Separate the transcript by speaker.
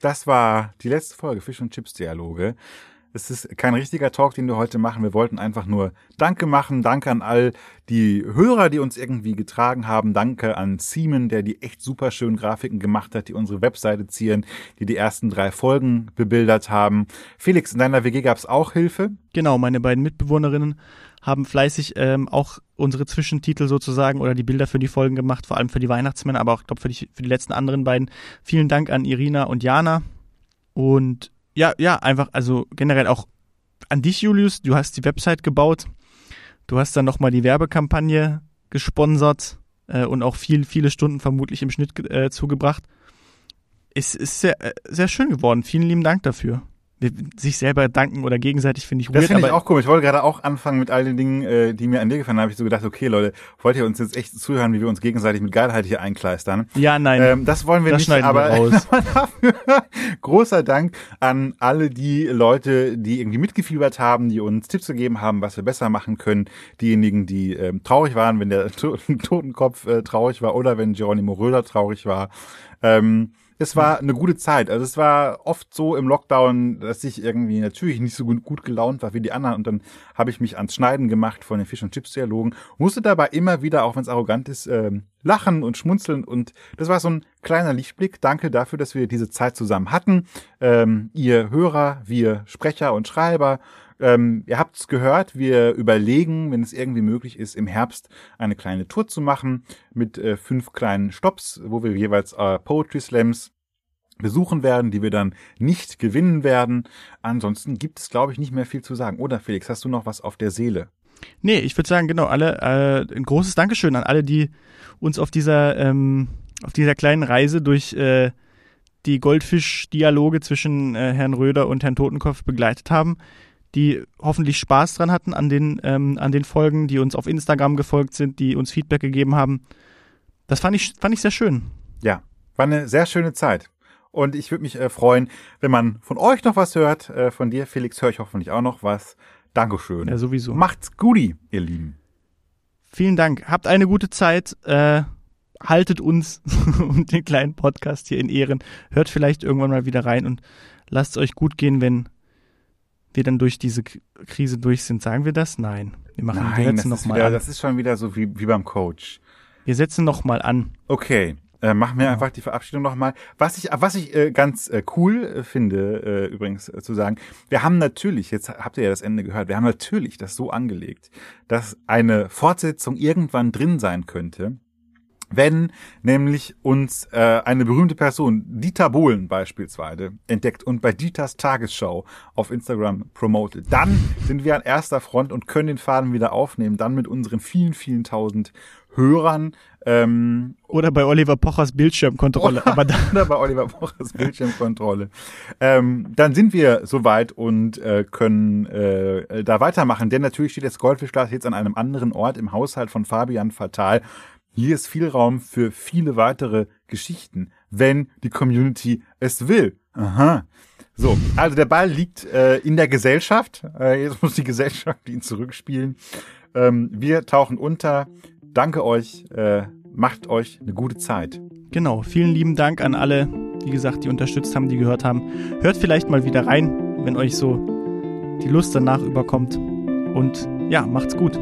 Speaker 1: das war die letzte Folge Fisch und Chips Dialoge. Es ist kein richtiger Talk, den wir heute machen. Wir wollten einfach nur Danke machen. Danke an all die Hörer, die uns irgendwie getragen haben. Danke an Simon, der die echt super schönen Grafiken gemacht hat, die unsere Webseite zieren, die die ersten drei Folgen bebildert haben. Felix, in deiner WG gab es auch Hilfe?
Speaker 2: Genau, meine beiden Mitbewohnerinnen haben fleißig ähm, auch unsere Zwischentitel sozusagen oder die Bilder für die Folgen gemacht, vor allem für die Weihnachtsmänner, aber auch, glaube für die, für die letzten anderen beiden. Vielen Dank an Irina und Jana. Und ja, ja, einfach, also generell auch an dich, Julius. Du hast die Website gebaut. Du hast dann nochmal die Werbekampagne gesponsert äh, und auch viel, viele Stunden vermutlich im Schnitt äh, zugebracht. Es ist sehr, äh, sehr schön geworden. Vielen lieben Dank dafür sich selber danken oder gegenseitig finde ich
Speaker 1: weird. Das finde ich auch komisch. Ich wollte gerade auch anfangen mit all den Dingen, äh, die mir an dir gefallen haben. habe ich so gedacht, okay Leute, wollt ihr uns jetzt echt zuhören, wie wir uns gegenseitig mit Geilheit hier einkleistern?
Speaker 2: Ja, nein.
Speaker 1: Ähm, das wollen wir
Speaker 2: das
Speaker 1: nicht, aber
Speaker 2: wir
Speaker 1: großer Dank an alle die Leute, die irgendwie mitgefiebert haben, die uns Tipps gegeben haben, was wir besser machen können. Diejenigen, die ähm, traurig waren, wenn der Totenkopf äh, traurig war oder wenn Geronimo Röder traurig war. Ähm, es war eine gute Zeit. Also es war oft so im Lockdown, dass ich irgendwie natürlich nicht so gut, gelaunt war wie die anderen und dann habe ich mich ans Schneiden gemacht von den Fish und Chips Dialogen, musste dabei immer wieder, auch wenn es arrogant ist, ähm, lachen und schmunzeln und das war so ein kleiner Lichtblick. Danke dafür, dass wir diese Zeit zusammen hatten. Ähm, ihr Hörer, wir Sprecher und Schreiber ähm, ihr habt es gehört, wir überlegen, wenn es irgendwie möglich ist, im Herbst eine kleine Tour zu machen mit äh, fünf kleinen Stops, wo wir jeweils äh, Poetry Slams besuchen werden, die wir dann nicht gewinnen werden. Ansonsten gibt es, glaube ich, nicht mehr viel zu sagen. Oder Felix, hast du noch was auf der Seele?
Speaker 2: Nee, ich würde sagen, genau, alle, äh, ein großes Dankeschön an alle, die uns auf dieser, ähm, auf dieser kleinen Reise durch äh, die Goldfisch-Dialoge zwischen äh, Herrn Röder und Herrn Totenkopf begleitet haben die hoffentlich Spaß dran hatten an den, ähm, an den Folgen, die uns auf Instagram gefolgt sind, die uns Feedback gegeben haben. Das fand ich, fand ich sehr schön.
Speaker 1: Ja, war eine sehr schöne Zeit. Und ich würde mich äh, freuen, wenn man von euch noch was hört. Äh, von dir, Felix, höre ich hoffentlich auch noch was. Dankeschön.
Speaker 2: Ja, sowieso.
Speaker 1: Macht's guti, ihr Lieben.
Speaker 2: Vielen Dank. Habt eine gute Zeit. Äh, haltet uns und den kleinen Podcast hier in Ehren. Hört vielleicht irgendwann mal wieder rein und lasst es euch gut gehen, wenn wir dann durch diese Krise durch sind. Sagen wir das? Nein. Wir machen
Speaker 1: Nein, wir setzen noch mal wieder, an. Das ist schon wieder so wie, wie beim Coach.
Speaker 2: Wir setzen noch mal an.
Speaker 1: Okay. Äh, machen wir ja. einfach die Verabschiedung nochmal. Was ich, was ich äh, ganz äh, cool äh, finde, äh, übrigens äh, zu sagen, wir haben natürlich, jetzt habt ihr ja das Ende gehört, wir haben natürlich das so angelegt, dass eine Fortsetzung irgendwann drin sein könnte wenn nämlich uns äh, eine berühmte Person, Dieter Bohlen beispielsweise, entdeckt und bei Dieters Tagesschau auf Instagram promotet, dann sind wir an erster Front und können den Faden wieder aufnehmen, dann mit unseren vielen, vielen tausend Hörern. Ähm,
Speaker 2: oder bei Oliver Pochers Bildschirmkontrolle.
Speaker 1: Oder, aber dann, oder bei Oliver Pochers Bildschirmkontrolle. ähm, dann sind wir soweit und äh, können äh, da weitermachen. Denn natürlich steht das Goldfischglas jetzt an einem anderen Ort im Haushalt von Fabian Fatal. Hier ist viel Raum für viele weitere Geschichten, wenn die Community es will. Aha. So, also der Ball liegt äh, in der Gesellschaft. Äh, jetzt muss die Gesellschaft ihn zurückspielen. Ähm, wir tauchen unter. Danke euch. Äh, macht euch eine gute Zeit.
Speaker 2: Genau. Vielen lieben Dank an alle, wie gesagt, die unterstützt haben, die gehört haben. Hört vielleicht mal wieder rein, wenn euch so die Lust danach überkommt. Und ja, macht's gut.